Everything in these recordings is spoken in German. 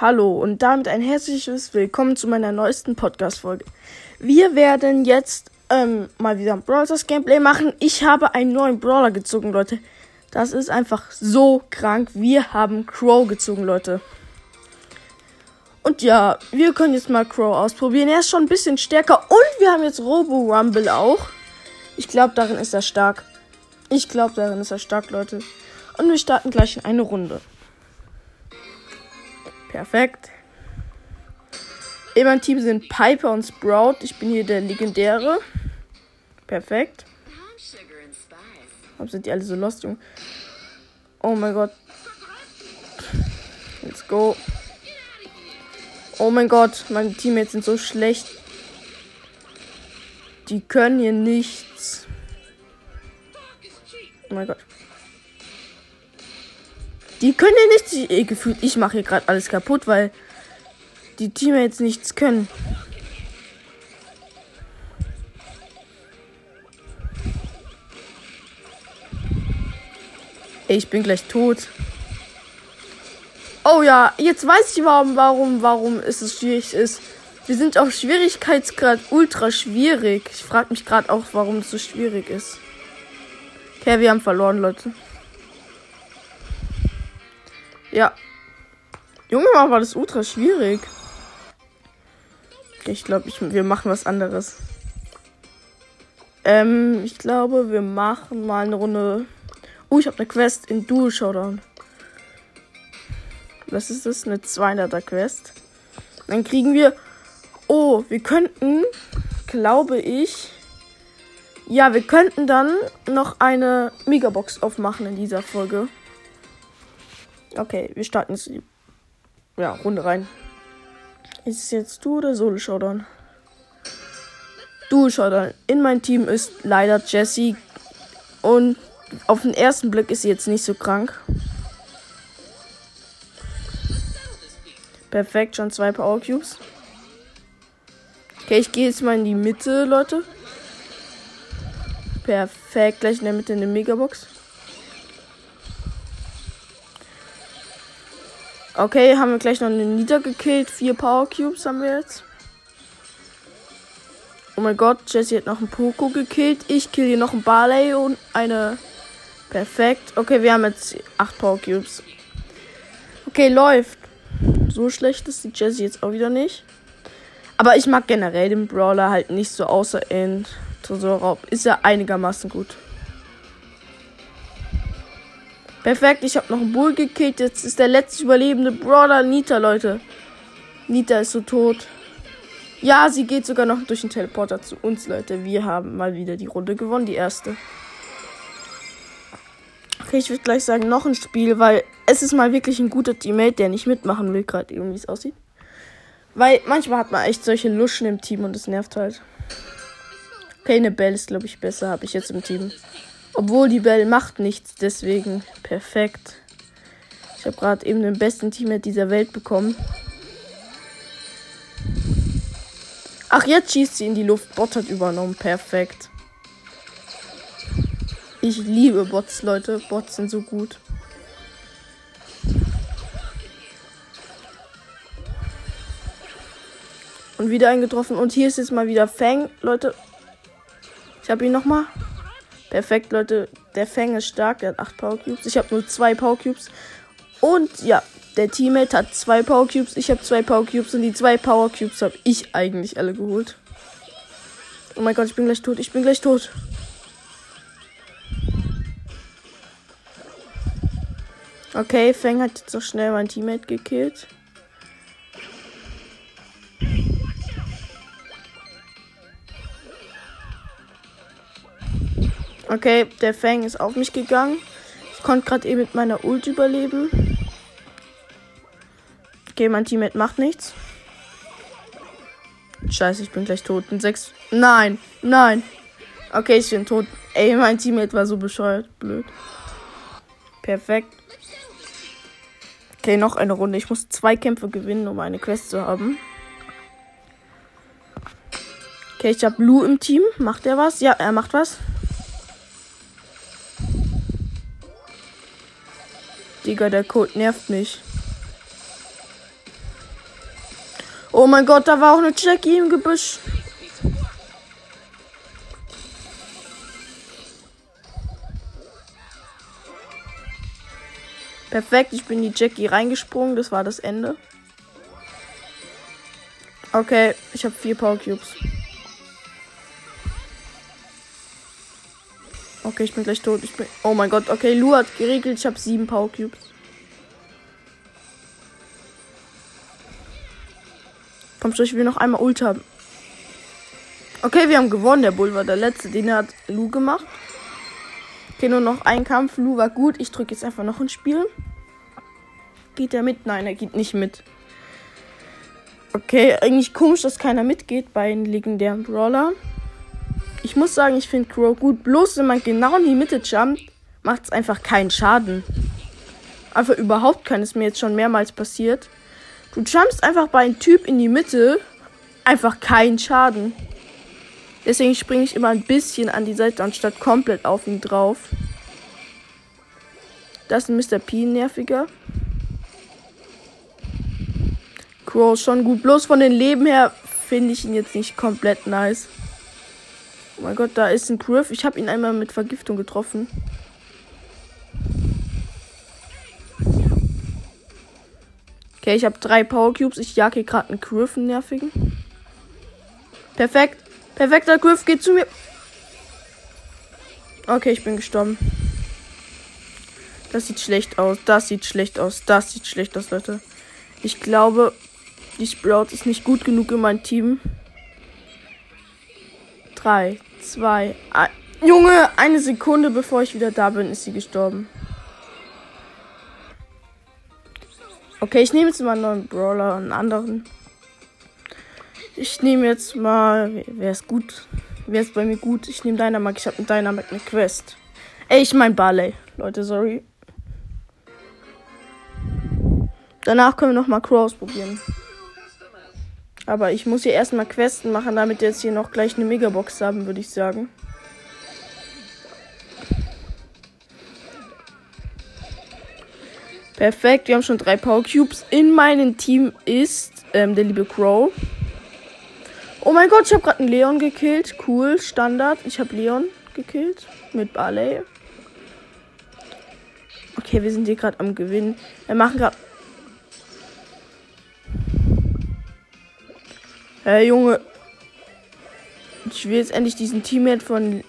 Hallo und damit ein herzliches Willkommen zu meiner neuesten Podcast-Folge. Wir werden jetzt ähm, mal wieder ein Brawlers Gameplay machen. Ich habe einen neuen Brawler gezogen, Leute. Das ist einfach so krank. Wir haben Crow gezogen, Leute. Und ja, wir können jetzt mal Crow ausprobieren. Er ist schon ein bisschen stärker. Und wir haben jetzt Robo Rumble auch. Ich glaube, darin ist er stark. Ich glaube, darin ist er stark, Leute. Und wir starten gleich in eine Runde. Perfekt. In meinem Team sind Piper und Sprout. Ich bin hier der Legendäre. Perfekt. Warum sind die alle so lost, Junge? Oh mein Gott. Let's go. Oh mein Gott, meine Teammates sind so schlecht. Die können hier nichts. Oh mein Gott. Die können ja nichts. Ich, gefühlt, ich mache hier gerade alles kaputt, weil die Teammates nichts können. Ich bin gleich tot. Oh ja, jetzt weiß ich warum, warum, warum ist es schwierig ist. Wir sind auf Schwierigkeitsgrad ultra schwierig. Ich frage mich gerade auch, warum es so schwierig ist. Okay, wir haben verloren, Leute. Ja. Junge, war das ultra schwierig. Ich glaube, ich, wir machen was anderes. Ähm, ich glaube, wir machen mal eine Runde. Oh, ich habe eine Quest in Dual Showdown. Was ist das? Eine 200er Quest. Dann kriegen wir. Oh, wir könnten, glaube ich. Ja, wir könnten dann noch eine Megabox aufmachen in dieser Folge. Okay, wir starten jetzt die ja, Runde rein. Ist es jetzt du oder Solo Showdown? Du Showdown. In mein Team ist leider Jessie. Und auf den ersten Blick ist sie jetzt nicht so krank. Perfekt, schon zwei Power Cubes. Okay, ich gehe jetzt mal in die Mitte, Leute. Perfekt, gleich in der Mitte eine Megabox. Okay, haben wir gleich noch eine niedergekillt. Vier Power Cubes haben wir jetzt. Oh mein Gott, Jesse hat noch einen Poco gekillt. Ich kill hier noch einen Barley und eine. Perfekt. Okay, wir haben jetzt acht Power Cubes. Okay, läuft. So schlecht ist die Jesse jetzt auch wieder nicht. Aber ich mag generell den Brawler halt nicht so, außer in Tresorraub. Ist er einigermaßen gut. Perfekt, ich habe noch einen Bull gekillt. Jetzt ist der letzte überlebende Brawler Nita, Leute. Nita ist so tot. Ja, sie geht sogar noch durch den Teleporter zu uns, Leute. Wir haben mal wieder die Runde gewonnen, die erste. Okay, ich würde gleich sagen, noch ein Spiel, weil es ist mal wirklich ein guter Teammate, der nicht mitmachen will, gerade irgendwie es aussieht. Weil manchmal hat man echt solche Luschen im Team und es nervt halt. Okay, eine Bell ist, glaube ich, besser, habe ich jetzt im Team. Obwohl die Bell macht nichts, deswegen perfekt. Ich habe gerade eben den besten Teammate dieser Welt bekommen. Ach, jetzt schießt sie in die Luft. Bot hat übernommen. Perfekt. Ich liebe Bots, Leute. Bots sind so gut. Und wieder eingetroffen. Und hier ist jetzt mal wieder Fang. Leute. Ich habe ihn nochmal. Perfekt, Leute. Der Fang ist stark. Der hat 8 Power Cubes. Ich habe nur 2 Power Cubes. Und ja, der Teammate hat 2 Power Cubes. Ich habe 2 Power Cubes. Und die 2 Power Cubes habe ich eigentlich alle geholt. Oh mein Gott, ich bin gleich tot. Ich bin gleich tot. Okay, Fang hat jetzt so schnell mein Teammate gekillt. Okay, der Fang ist auf mich gegangen. Ich konnte gerade eben mit meiner Ult überleben. Okay, mein Teammate macht nichts. Scheiße, ich bin gleich tot. In sechs. Nein, nein. Okay, ich bin tot. Ey, mein Teammate war so bescheuert. Blöd. Perfekt. Okay, noch eine Runde. Ich muss zwei Kämpfe gewinnen, um eine Quest zu haben. Okay, ich habe Lou im Team. Macht er was? Ja, er macht was. Digga, der Code nervt mich. Oh mein Gott, da war auch eine Jackie im Gebüsch. Perfekt, ich bin die Jackie reingesprungen. Das war das Ende. Okay, ich habe vier Power Cubes. Okay, ich bin gleich tot. Ich bin. Oh mein Gott. Okay, Lu hat geregelt. Ich habe sieben Power Cubes. Komm schon, ich will noch einmal Ult haben. Okay, wir haben gewonnen. Der Bull war der letzte. Den hat Lu gemacht. Okay, nur noch ein Kampf. Lu war gut. Ich drücke jetzt einfach noch ein Spiel. Geht er mit? Nein, er geht nicht mit. Okay, eigentlich komisch, dass keiner mitgeht bei den legendären Brawler. Ich muss sagen, ich finde Crow gut. Bloß wenn man genau in die Mitte jumpt, macht es einfach keinen Schaden. Einfach überhaupt keinen. Ist mir jetzt schon mehrmals passiert. Du jumpst einfach bei einem Typ in die Mitte. Einfach keinen Schaden. Deswegen springe ich immer ein bisschen an die Seite anstatt komplett auf ihn drauf. Das ist ein Mr. P nerviger. Crow schon gut. Bloß von den Leben her finde ich ihn jetzt nicht komplett nice. Oh mein Gott, da ist ein Griff. Ich habe ihn einmal mit Vergiftung getroffen. Okay, ich habe drei Power Cubes. Ich jage hier gerade einen Griff, einen nervigen. Perfekt. Perfekter Griff geht zu mir. Okay, ich bin gestorben. Das sieht schlecht aus. Das sieht schlecht aus. Das sieht schlecht aus, Leute. Ich glaube, die Sprout ist nicht gut genug in mein Team. 3, 2, 1. Junge, eine Sekunde bevor ich wieder da bin, ist sie gestorben. Okay, ich nehme jetzt mal einen neuen Brawler, einen anderen. Ich nehme jetzt mal. Wer ist gut? Wer ist bei mir gut? Ich nehme Dynamite. Ich habe mit Dynamite eine Quest. Ey, ich mein Barley. Leute, sorry. Danach können wir noch mal Crow ausprobieren. Aber ich muss hier erstmal Questen machen, damit wir jetzt hier noch gleich eine Megabox haben, würde ich sagen. Perfekt, wir haben schon drei Power Cubes. In meinem Team ist ähm, der liebe Crow. Oh mein Gott, ich habe gerade einen Leon gekillt. Cool, Standard. Ich habe Leon gekillt mit Barley. Okay, wir sind hier gerade am Gewinnen. Wir machen gerade Hey Junge. Ich will jetzt endlich diesen Teammate von.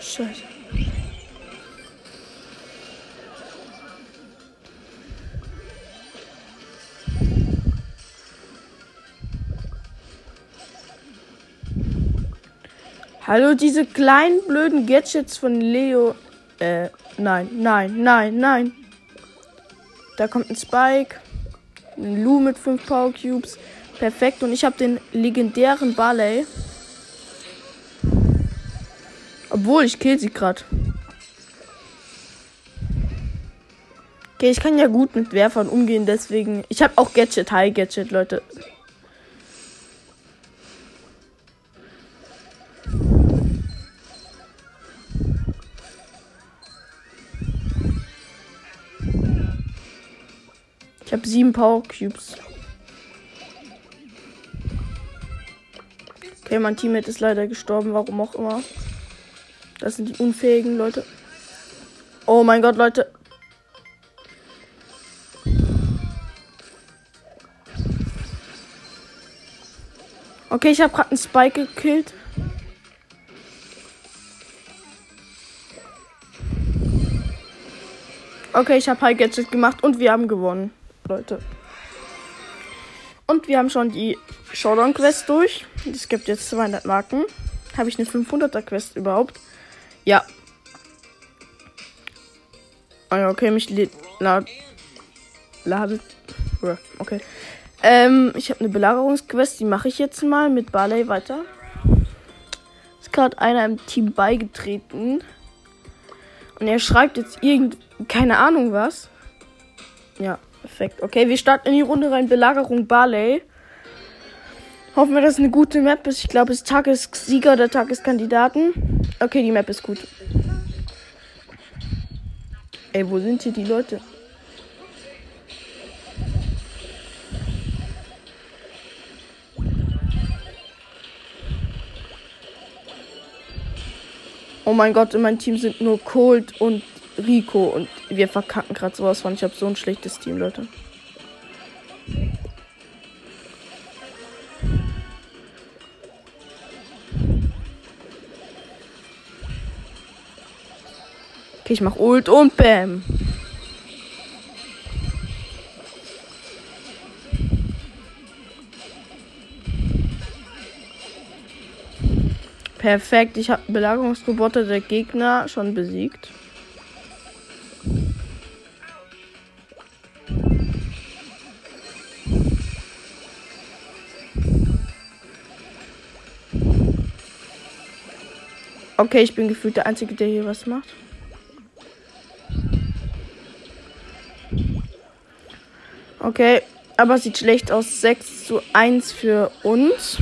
Scheiße. Hallo, diese kleinen blöden Gadgets von Leo. Äh, nein, nein, nein, nein. Da kommt ein Spike. Ein Lu mit 5 Power Cubes. Perfekt. Und ich habe den legendären Barley. Obwohl, ich kill sie gerade. Okay, ich kann ja gut mit Werfern umgehen, deswegen. Ich habe auch Gadget, High Gadget, Leute. Ich habe sieben Power Cubes. Okay, mein Teammate ist leider gestorben, warum auch immer. Das sind die unfähigen Leute. Oh mein Gott, Leute. Okay, ich habe gerade einen Spike gekillt. Okay, ich habe High Gadget gemacht und wir haben gewonnen, Leute. Und wir haben schon die Showdown Quest durch. Es gibt jetzt 200 Marken. Habe ich eine 500er Quest überhaupt? Ja. Ah okay, mich lad ladet. Okay. Ähm, ich habe eine Belagerungsquest, die mache ich jetzt mal mit Barley weiter. Ist gerade einer im Team beigetreten. Und er schreibt jetzt irgend. keine Ahnung was. Ja, Perfekt. Okay, wir starten in die Runde rein. Belagerung Barley. Hoffen wir, dass es eine gute Map ist. Ich glaube, es ist Tagessieger oder Tageskandidaten. Okay, die Map ist gut. Ey, wo sind hier die Leute? Oh mein Gott, in meinem Team sind nur Cold und Rico und wir verkacken gerade sowas von. Ich habe so ein schlechtes Team, Leute. Okay, ich mach Ult und Bam. Perfekt, ich habe Belagerungsroboter der Gegner schon besiegt. Okay, ich bin gefühlt der Einzige, der hier was macht. Okay, aber sieht schlecht aus. 6 zu 1 für uns.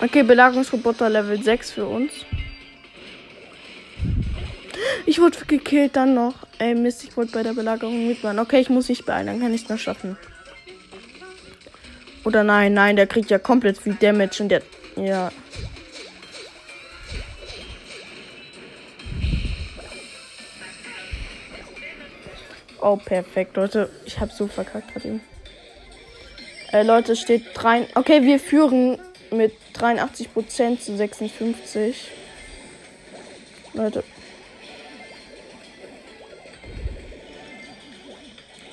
Okay, Belagerungsroboter Level 6 für uns. Ich wurde gekillt dann noch. Ey, Mist, ich wollte bei der Belagerung mitmachen. Okay, ich muss mich beeilen, dann kann ich es noch schaffen. Oder nein, nein, der kriegt ja komplett viel Damage und der. Ja. Oh, perfekt, Leute. Ich habe so verkackt gerade eben. Äh, Leute, steht 3. Okay, wir führen mit 83% zu 56. Leute.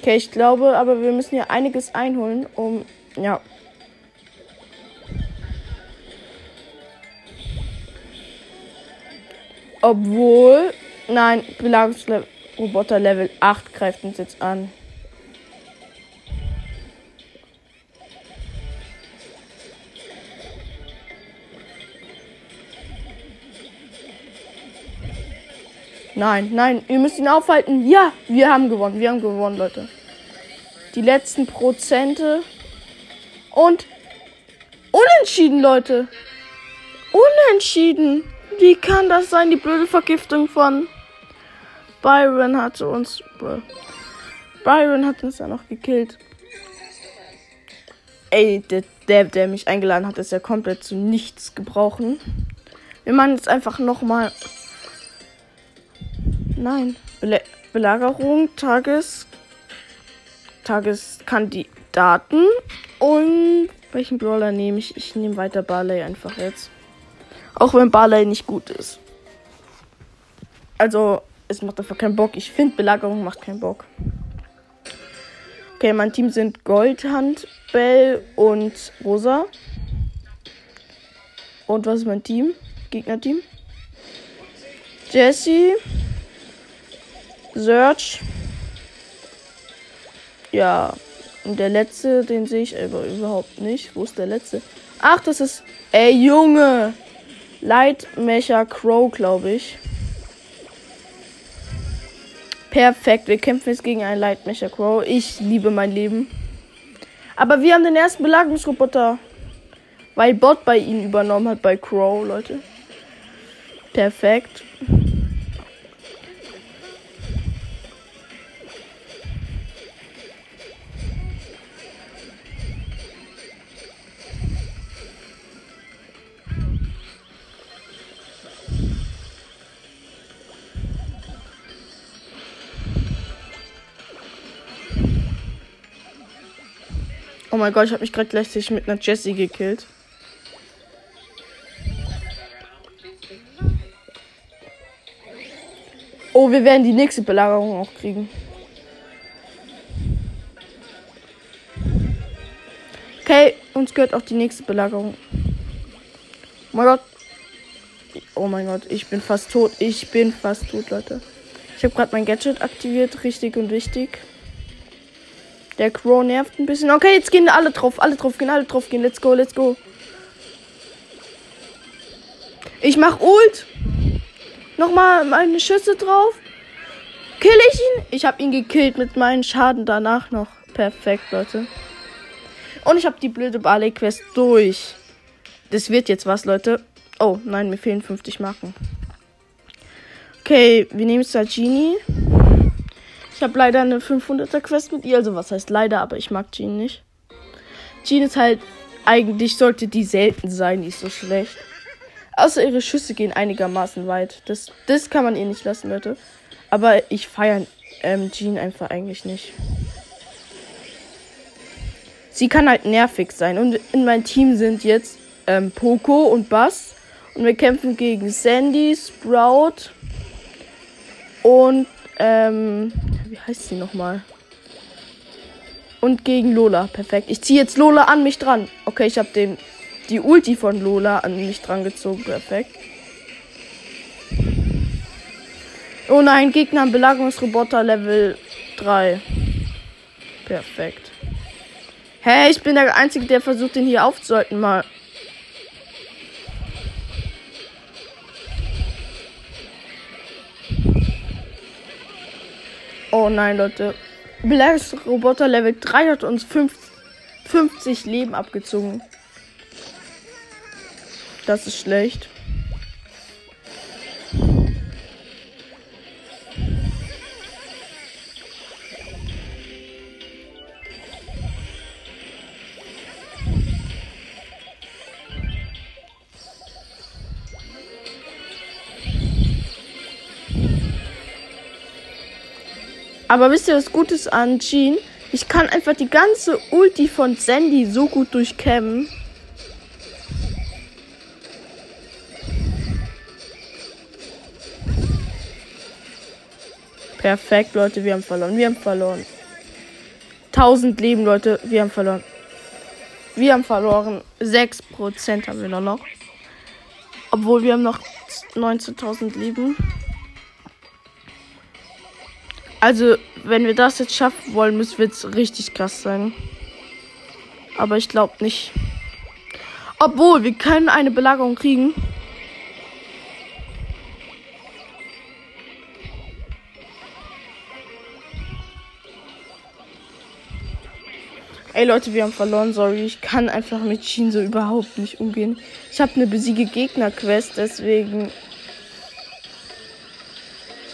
Okay, ich glaube, aber wir müssen hier einiges einholen, um. Ja. Obwohl. Nein, Belagerungsroboter Level 8 greift uns jetzt an. Nein, nein, ihr müsst ihn aufhalten. Ja, wir haben gewonnen. Wir haben gewonnen, Leute. Die letzten Prozente. Und unentschieden, Leute. Unentschieden. Wie kann das sein? Die blöde Vergiftung von Byron hatte uns. Byron hat uns ja noch gekillt. Ey, der, der, der mich eingeladen hat, ist ja komplett zu nichts gebrauchen. Wir machen jetzt einfach nochmal Nein. Belagerung, Tages. Tageskandidaten. Und welchen Brawler nehme ich? Ich nehme weiter Barley einfach jetzt. Auch wenn Barley nicht gut ist. Also, es macht einfach keinen Bock. Ich finde, Belagerung macht keinen Bock. Okay, mein Team sind Goldhand, Bell und Rosa. Und was ist mein Team? Gegnerteam? Jesse, Search. Ja. Und der letzte, den sehe ich aber überhaupt nicht. Wo ist der letzte? Ach, das ist. Ey, Junge! Lightmecher Crow, glaube ich. Perfekt. Wir kämpfen jetzt gegen einen Lightmecher Crow. Ich liebe mein Leben. Aber wir haben den ersten Belagerungsroboter. Weil Bot bei ihnen übernommen hat bei Crow, Leute. Perfekt. Oh mein Gott, ich habe mich gerade gleichzeitig mit einer Jessie gekillt. Oh, wir werden die nächste Belagerung auch kriegen. Okay, uns gehört auch die nächste Belagerung. Oh mein Gott. Oh mein Gott, ich bin fast tot. Ich bin fast tot, Leute. Ich habe gerade mein Gadget aktiviert, richtig und wichtig. Der Crow nervt ein bisschen. Okay, jetzt gehen alle drauf. Alle drauf gehen, alle drauf gehen. Let's go, let's go. Ich mach Ult. Nochmal meine Schüsse drauf. Kill ich ihn? Ich habe ihn gekillt mit meinen Schaden danach noch. Perfekt, Leute. Und ich habe die blöde Barley-Quest durch. Das wird jetzt was, Leute. Oh, nein, mir fehlen 50 Marken. Okay, wir nehmen Genie. Ich habe leider eine 500er Quest mit ihr. Also was heißt leider, aber ich mag Jean nicht. Jean ist halt eigentlich sollte die selten sein, die ist so schlecht. Außer ihre Schüsse gehen einigermaßen weit. Das, das kann man ihr nicht lassen, Leute. Aber ich feiere ähm, Jean einfach eigentlich nicht. Sie kann halt nervig sein. Und in meinem Team sind jetzt ähm, Poco und Bass. Und wir kämpfen gegen Sandy, Sprout und ähm, wie heißt sie nochmal? Und gegen Lola. Perfekt. Ich ziehe jetzt Lola an mich dran. Okay, ich habe den die Ulti von Lola an mich dran gezogen. Perfekt. Oh nein, Gegner Belagerungsroboter Level 3. Perfekt. Hä, hey, ich bin der Einzige, der versucht, den hier aufzuhalten mal. Oh nein, Leute. Belagerungsroboter Level 3 hat uns 50 Leben abgezogen. Das ist schlecht. Aber wisst ihr, was Gutes an Jean? Ich kann einfach die ganze Ulti von Sandy so gut durchkämmen. Perfekt, Leute, wir haben verloren. Wir haben verloren. 1000 Leben, Leute, wir haben verloren. Wir haben verloren. 6% haben wir noch. noch. Obwohl wir haben noch 19.000 Leben. Also, wenn wir das jetzt schaffen wollen, müssen wir jetzt richtig krass sein. Aber ich glaube nicht. Obwohl, wir können eine Belagerung kriegen. Ey Leute, wir haben verloren, sorry. Ich kann einfach mit Shin so überhaupt nicht umgehen. Ich habe eine besiege Gegner-Quest, deswegen.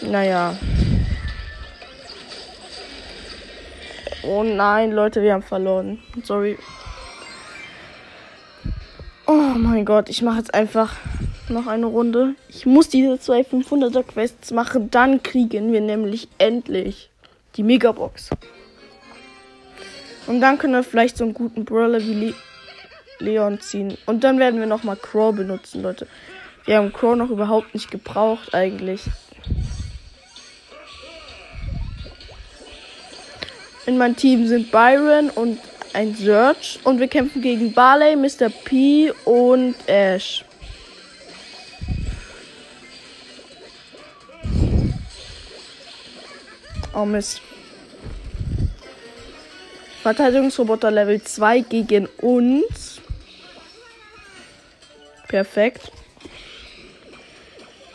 Naja. Oh nein, Leute, wir haben verloren. Sorry. Oh mein Gott, ich mache jetzt einfach noch eine Runde. Ich muss diese zwei 500er Quests machen, dann kriegen wir nämlich endlich die Megabox. Und dann können wir vielleicht so einen guten Brawler wie Le Leon ziehen. Und dann werden wir nochmal Crow benutzen, Leute. Wir haben Crow noch überhaupt nicht gebraucht eigentlich. In meinem Team sind Byron und ein Search. Und wir kämpfen gegen Barley, Mr. P und Ash. Oh Mist. Verteidigungsroboter Level 2 gegen uns. Perfekt.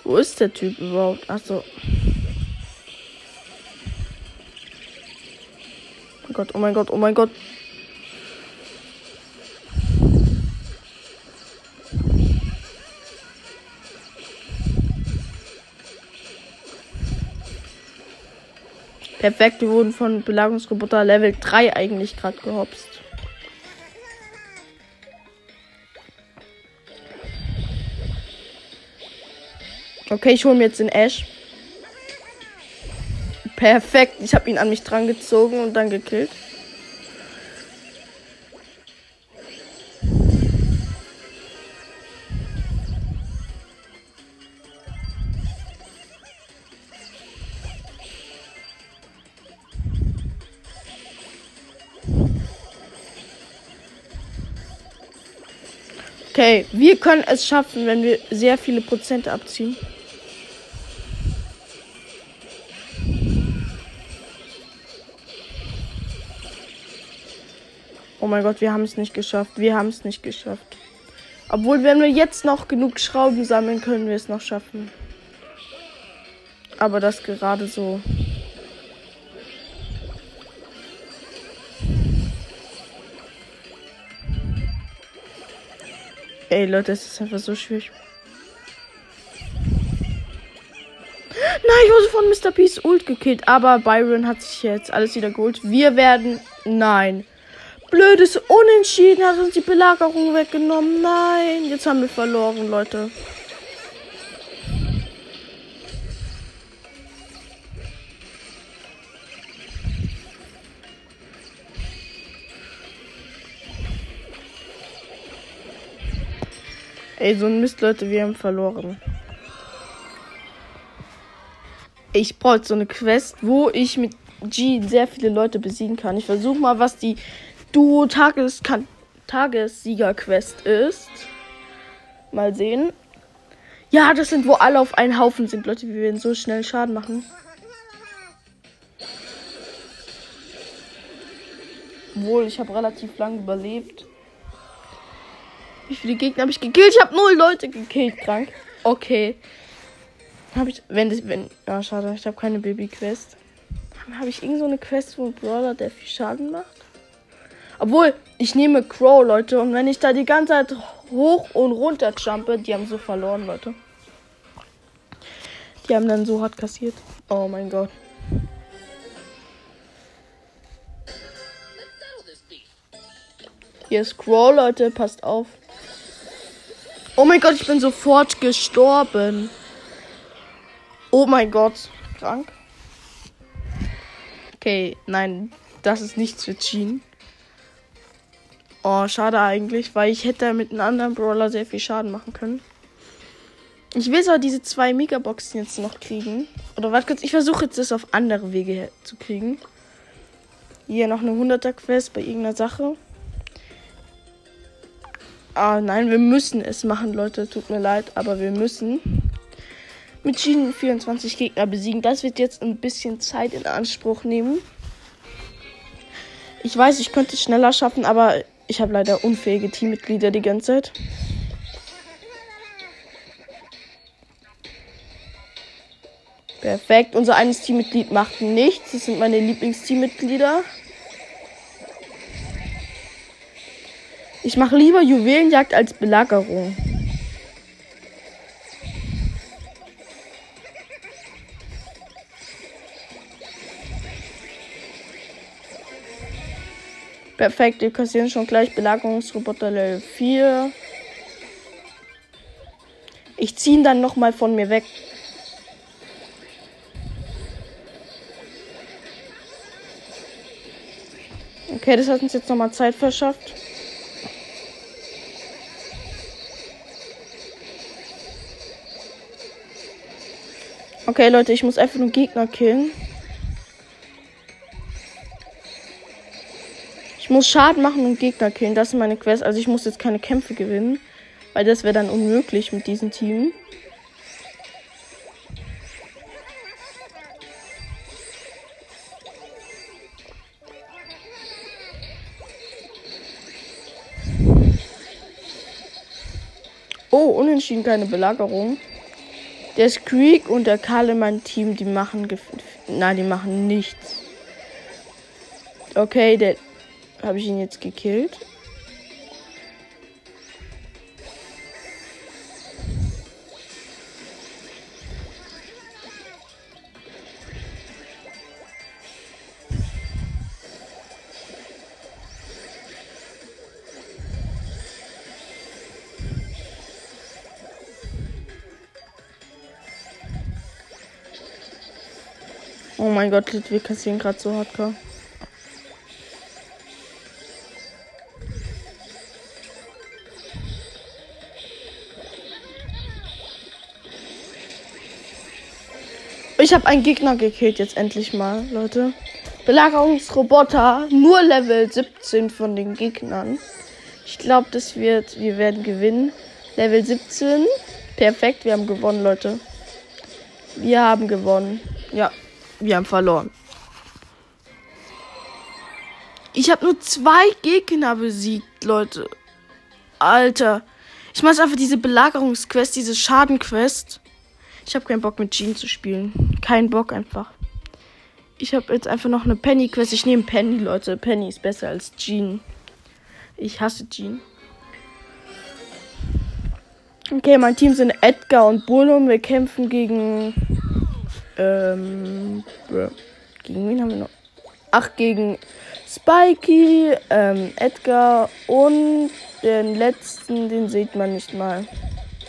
Wo ist der Typ überhaupt? Achso. Oh Gott, oh mein Gott, oh mein Gott. Perfekt, wir wurden von Belagungsroboter Level 3 eigentlich gerade gehopst. Okay, ich hole mir jetzt den Ash. Perfekt. Ich habe ihn an mich dran gezogen und dann gekillt. Okay, wir können es schaffen, wenn wir sehr viele Prozente abziehen. Mein Gott, wir haben es nicht geschafft. Wir haben es nicht geschafft. Obwohl, wenn wir jetzt noch genug Schrauben sammeln, können wir es noch schaffen. Aber das gerade so. Ey, Leute, es ist einfach so schwierig. Nein, ich wurde von Mr. Peace Ult gekillt. Aber Byron hat sich jetzt alles wieder geholt. Wir werden. Nein. Blödes Unentschieden hat uns die Belagerung weggenommen. Nein, jetzt haben wir verloren, Leute. Ey, so ein Mist, Leute, wir haben verloren. Ich brauche so eine Quest, wo ich mit G sehr viele Leute besiegen kann. Ich versuche mal, was die Duo Tages Tagessieger Quest ist. Mal sehen. Ja, das sind, wo alle auf einen Haufen sind. Leute, wir werden so schnell Schaden machen. Obwohl, ich habe relativ lang überlebt. Wie viele Gegner habe ich gekillt? Ich habe null Leute gekillt, krank. Okay. Habe ich, wenn das, wenn, ja, schade, ich habe keine Baby-Quest. Habe ich irgend so eine Quest, wo ein Brawler, der viel Schaden macht? Obwohl, ich nehme Crow, Leute. Und wenn ich da die ganze Zeit hoch und runter jumpe, die haben so verloren, Leute. Die haben dann so hart kassiert. Oh mein Gott. Hier ist Crow, Leute. Passt auf. Oh mein Gott, ich bin sofort gestorben. Oh mein Gott. Krank. Okay, nein, das ist nichts für Jean. Oh, schade eigentlich, weil ich hätte mit einem anderen Brawler sehr viel Schaden machen können. Ich will zwar diese zwei Megaboxen jetzt noch kriegen. Oder warte kurz, ich versuche jetzt das auf andere Wege zu kriegen. Hier noch eine 100er Quest bei irgendeiner Sache. Ah, nein, wir müssen es machen, Leute. Tut mir leid, aber wir müssen mit Schienen 24 Gegner besiegen. Das wird jetzt ein bisschen Zeit in Anspruch nehmen. Ich weiß, ich könnte es schneller schaffen, aber ich habe leider unfähige Teammitglieder die ganze Zeit. Perfekt. Unser eines Teammitglied macht nichts. Das sind meine Lieblingsteammitglieder. Ich mache lieber Juwelenjagd als Belagerung. Perfekt, wir kassieren schon gleich Belagerungsroboter Level 4. Ich ziehe ihn dann nochmal von mir weg. Okay, das hat uns jetzt nochmal Zeit verschafft. Okay, Leute, ich muss einfach nur Gegner killen. Ich muss Schaden machen und Gegner killen. Das ist meine Quest. Also ich muss jetzt keine Kämpfe gewinnen. Weil das wäre dann unmöglich mit diesem Team. Oh, unentschieden keine Belagerung. Der Squeak und der Karl in Team, die machen. Na, die machen nichts. Okay, der, habe ich ihn jetzt gekillt? Oh mein Gott, wir kassieren gerade so hardcore. Ich habe einen Gegner gekillt jetzt endlich mal, Leute. Belagerungsroboter, nur Level 17 von den Gegnern. Ich glaube, das wird, wir werden gewinnen. Level 17. Perfekt, wir haben gewonnen, Leute. Wir haben gewonnen. Ja, wir haben verloren. Ich habe nur zwei Gegner besiegt, Leute. Alter. Ich mache einfach diese Belagerungsquest, diese Schadenquest. Ich habe keinen Bock mit Jean zu spielen. Kein Bock einfach. Ich habe jetzt einfach noch eine Penny-Quest. Ich nehme Penny, Leute. Penny ist besser als Jean. Ich hasse Jean. Okay, mein Team sind Edgar und Bullum. Wir kämpfen gegen. Ähm. Gegen wen haben wir noch? Ach, gegen Spikey, ähm, Edgar und den letzten, den sieht man nicht mal.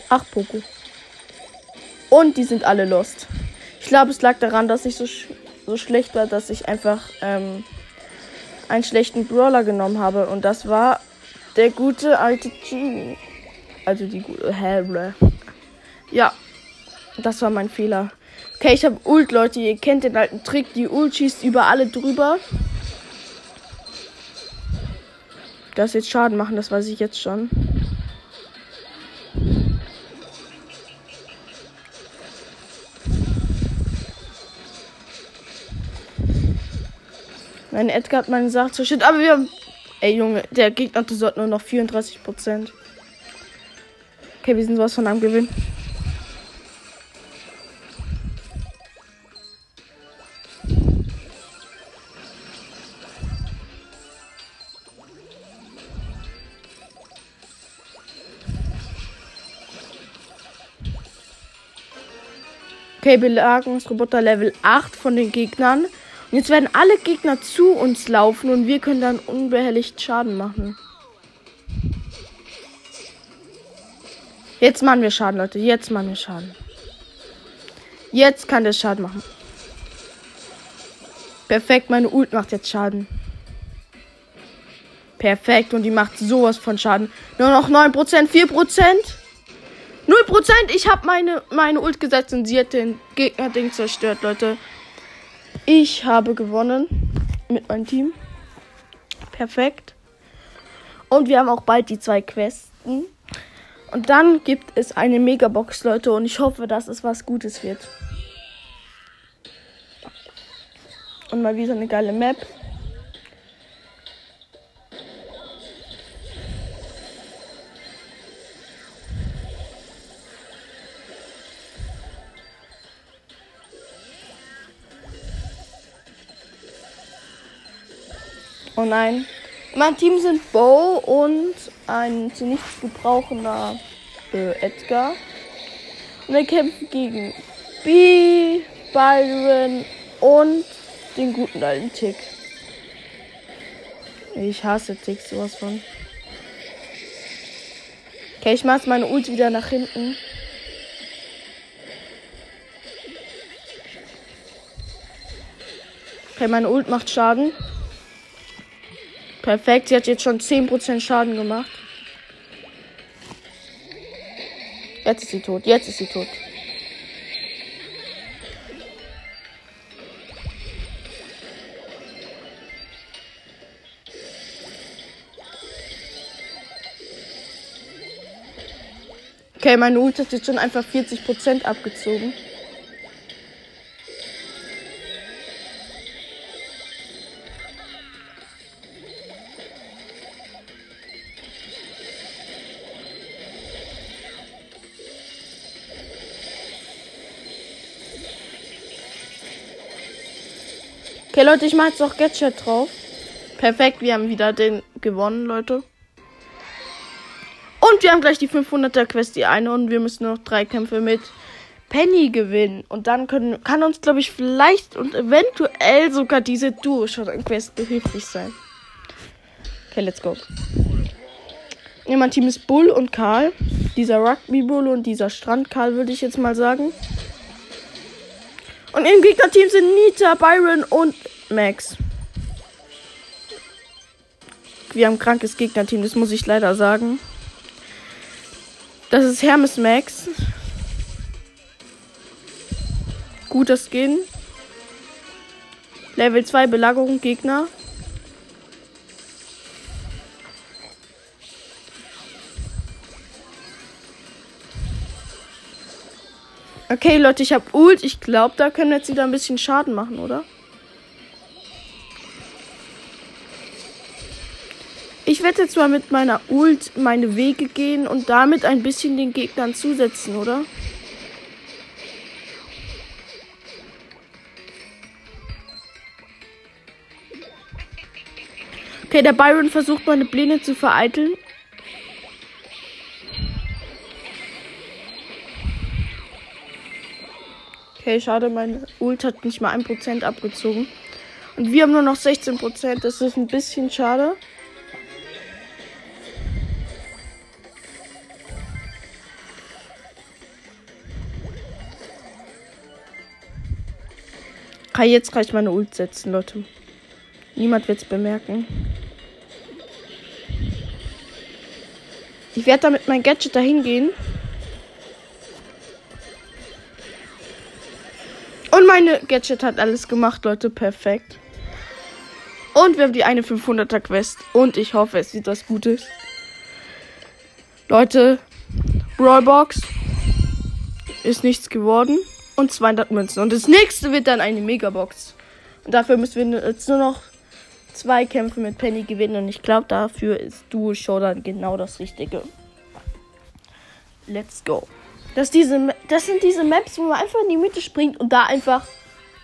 Ach, Poco. Und die sind alle lost. Ich glaube, es lag daran, dass ich so, sch so schlecht war, dass ich einfach ähm, einen schlechten Brawler genommen habe. Und das war der gute alte Genie. Also die gute Hellbra. Ja, das war mein Fehler. Okay, ich habe Ult, Leute. Ihr kennt den alten Trick. Die Ult schießt über alle drüber. Das jetzt Schaden machen, das weiß ich jetzt schon. Mein Edgar hat meine Sache shit, aber wir haben. Ey Junge, der Gegner hat nur noch 34%. Okay, wir sind sowas von am Gewinn. Okay, Belagerungsroboter Level 8 von den Gegnern. Und jetzt werden alle Gegner zu uns laufen und wir können dann unbehelligt Schaden machen. Jetzt machen wir Schaden, Leute. Jetzt machen wir Schaden. Jetzt kann der Schaden machen. Perfekt, meine Ult macht jetzt Schaden. Perfekt, und die macht sowas von Schaden. Nur noch 9%, 4%. 0%. Ich habe meine, meine Ult gesetzt und sie hat den Gegner-Ding zerstört, Leute. Ich habe gewonnen mit meinem Team. Perfekt. Und wir haben auch bald die zwei Questen. Und dann gibt es eine Megabox, Leute. Und ich hoffe, dass es was Gutes wird. Und mal wieder eine geile Map. Oh nein. In meinem Team sind Bo und ein zu nichts gebrauchender äh, Edgar. Und wir kämpfen gegen B, Byron und den guten alten Tick. Ich hasse Ticks sowas von. Okay, ich mach meine Ult wieder nach hinten. Okay, meine Ult macht Schaden. Perfekt, sie hat jetzt schon 10% Schaden gemacht. Jetzt ist sie tot, jetzt ist sie tot. Okay, meine Ult hat jetzt schon einfach 40% abgezogen. Leute, ich mache jetzt noch Gadget drauf. Perfekt, wir haben wieder den gewonnen, Leute. Und wir haben gleich die 500er Quest, die eine. Und wir müssen noch drei Kämpfe mit Penny gewinnen. Und dann können, kann uns, glaube ich, vielleicht und eventuell sogar diese Duo-Shot-Quest behilflich sein. Okay, let's go. Ja, mein Team ist Bull und Karl. Dieser Rugby-Bull und dieser Strand-Karl, würde ich jetzt mal sagen. Und im Gegnerteam sind Nita, Byron und Max. Wir haben ein krankes Gegnerteam, das muss ich leider sagen. Das ist Hermes Max. Guter Skin. Level 2 Belagerung Gegner. Okay, Leute, ich habe Ult. Ich glaube, da können wir jetzt wieder ein bisschen Schaden machen, oder? Ich werde jetzt mal mit meiner Ult meine Wege gehen und damit ein bisschen den Gegnern zusetzen, oder? Okay, der Byron versucht meine Pläne zu vereiteln. Okay, schade, mein Ult hat nicht mal ein Prozent abgezogen. Und wir haben nur noch 16%. Das ist ein bisschen schade. Kann jetzt gleich meine Ult setzen, Leute. Niemand wird es bemerken. Ich werde damit mein Gadget dahin gehen. Und meine Gadget hat alles gemacht, Leute. Perfekt. Und wir haben die eine 500er Quest. Und ich hoffe, es sieht was Gutes. Leute, Brawlbox ist nichts geworden. Und 200 Münzen. Und das nächste wird dann eine Megabox. Und dafür müssen wir jetzt nur noch zwei Kämpfe mit Penny gewinnen. Und ich glaube, dafür ist Duo Showdown genau das Richtige. Let's go. Das, diese, das sind diese Maps, wo man einfach in die Mitte springt und da einfach,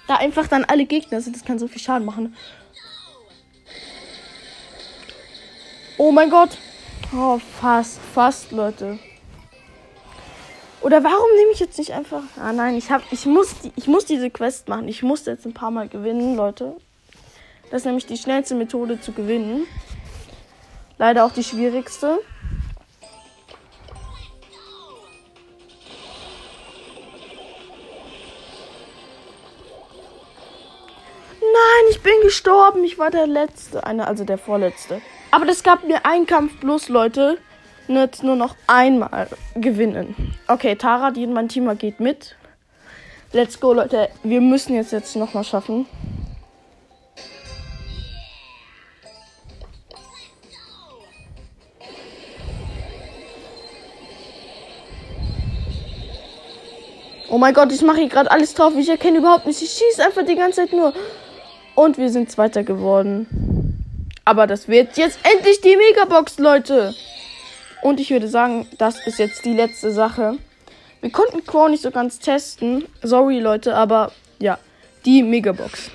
da einfach dann alle Gegner sind. Das kann so viel Schaden machen. Oh mein Gott. Oh, fast, fast, Leute. Oder warum nehme ich jetzt nicht einfach. Ah nein, ich hab. Ich muss, ich muss diese Quest machen. Ich muss jetzt ein paar Mal gewinnen, Leute. Das ist nämlich die schnellste Methode zu gewinnen. Leider auch die schwierigste. Nein, ich bin gestorben. Ich war der Letzte. Eine, also der Vorletzte. Aber das gab mir einen Kampf plus, Leute. Jetzt nur noch einmal gewinnen. Okay, Tara, die in mein Team geht mit. Let's go, Leute. Wir müssen jetzt jetzt nochmal schaffen. Oh mein Gott, ich mache hier gerade alles drauf. Ich erkenne überhaupt nicht. Ich schieße einfach die ganze Zeit nur. Und wir sind Zweiter geworden. Aber das wird jetzt endlich die Megabox, Leute. Und ich würde sagen, das ist jetzt die letzte Sache. Wir konnten Crow nicht so ganz testen. Sorry, Leute, aber ja, die Megabox.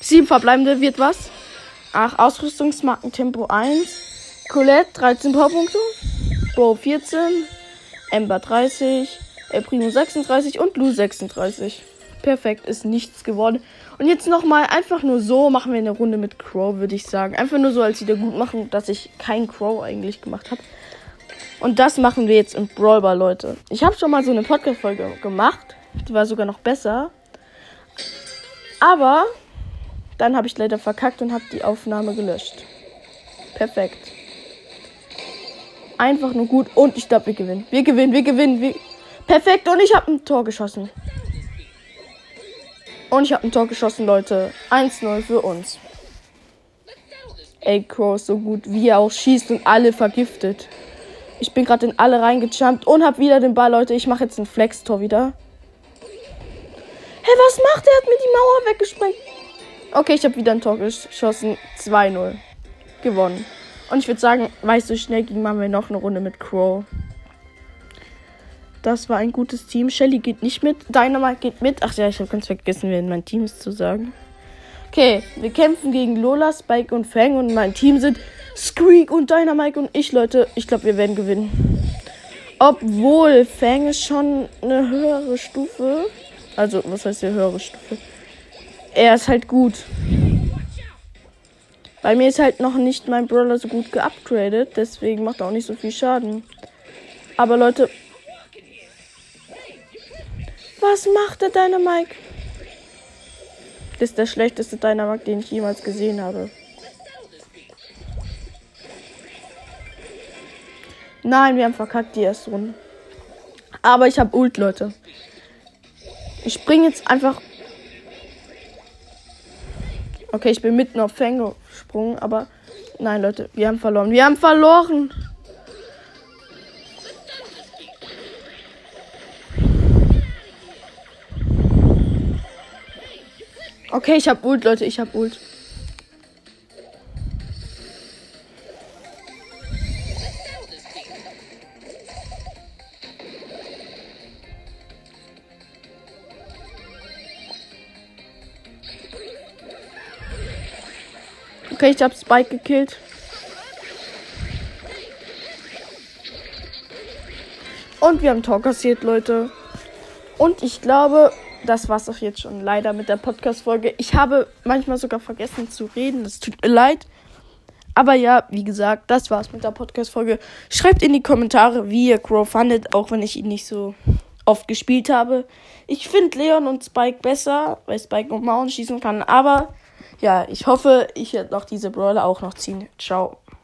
Sieben verbleibende wird was? Ach, Ausrüstungsmarken Tempo 1. Colette 13 Powerpunkte. Bo 14. Ember 30. El Primo 36 und Blue 36. Perfekt, ist nichts geworden. Und jetzt nochmal einfach nur so machen wir eine Runde mit Crow, würde ich sagen. Einfach nur so als Wiedergutmachung, dass ich keinen Crow eigentlich gemacht habe. Und das machen wir jetzt im Brawl Ball, Leute. Ich habe schon mal so eine Podcast-Folge gemacht. Die war sogar noch besser. Aber dann habe ich leider verkackt und habe die Aufnahme gelöscht. Perfekt. Einfach nur gut. Und ich glaube, wir gewinnen. Wir gewinnen, wir gewinnen. Wir... Perfekt. Und ich habe ein Tor geschossen. Und ich habe ein Tor geschossen, Leute. 1-0 für uns. Ey, Crow ist so gut, wie er auch schießt und alle vergiftet. Ich bin gerade in alle reingejumpt und habe wieder den Ball, Leute. Ich mache jetzt ein Flex-Tor wieder. Hä, hey, was macht er? Er hat mir die Mauer weggesprengt. Okay, ich habe wieder ein Tor geschossen. 2-0. Gewonnen. Und ich würde sagen, es so schnell ging, machen wir noch eine Runde mit Crow. Das war ein gutes Team. Shelly geht nicht mit. Dynamite geht mit. Ach ja, ich habe ganz vergessen, wer in mein Team ist zu sagen. Okay, wir kämpfen gegen Lola, Spike und Fang und mein Team sind Squeak und Dynamite und ich, Leute. Ich glaube, wir werden gewinnen. Obwohl Fang ist schon eine höhere Stufe. Also, was heißt hier höhere Stufe? Er ist halt gut. Bei mir ist halt noch nicht mein Brawler so gut geupgradet, deswegen macht er auch nicht so viel Schaden. Aber Leute, was macht der Dynamike? Das ist der schlechteste Dynamike, den ich jemals gesehen habe. Nein, wir haben verkackt die erste Runde. Aber ich habe Ult, Leute. Ich springe jetzt einfach. Okay, ich bin mitten auf Fang gesprungen, aber nein, Leute, wir haben verloren. Wir haben verloren. Okay, ich hab Ult, Leute, ich hab Ult. Okay, ich hab Spike gekillt. Und wir haben Tor kassiert, Leute. Und ich glaube, das war's auch jetzt schon leider mit der Podcast-Folge. Ich habe manchmal sogar vergessen zu reden. Es tut mir leid. Aber ja, wie gesagt, das war's mit der Podcast-Folge. Schreibt in die Kommentare, wie ihr Crow fandet, auch wenn ich ihn nicht so oft gespielt habe. Ich finde Leon und Spike besser, weil Spike und Mauern schießen kann. Aber ja, ich hoffe, ich werde noch diese Brawler auch noch ziehen. Ciao.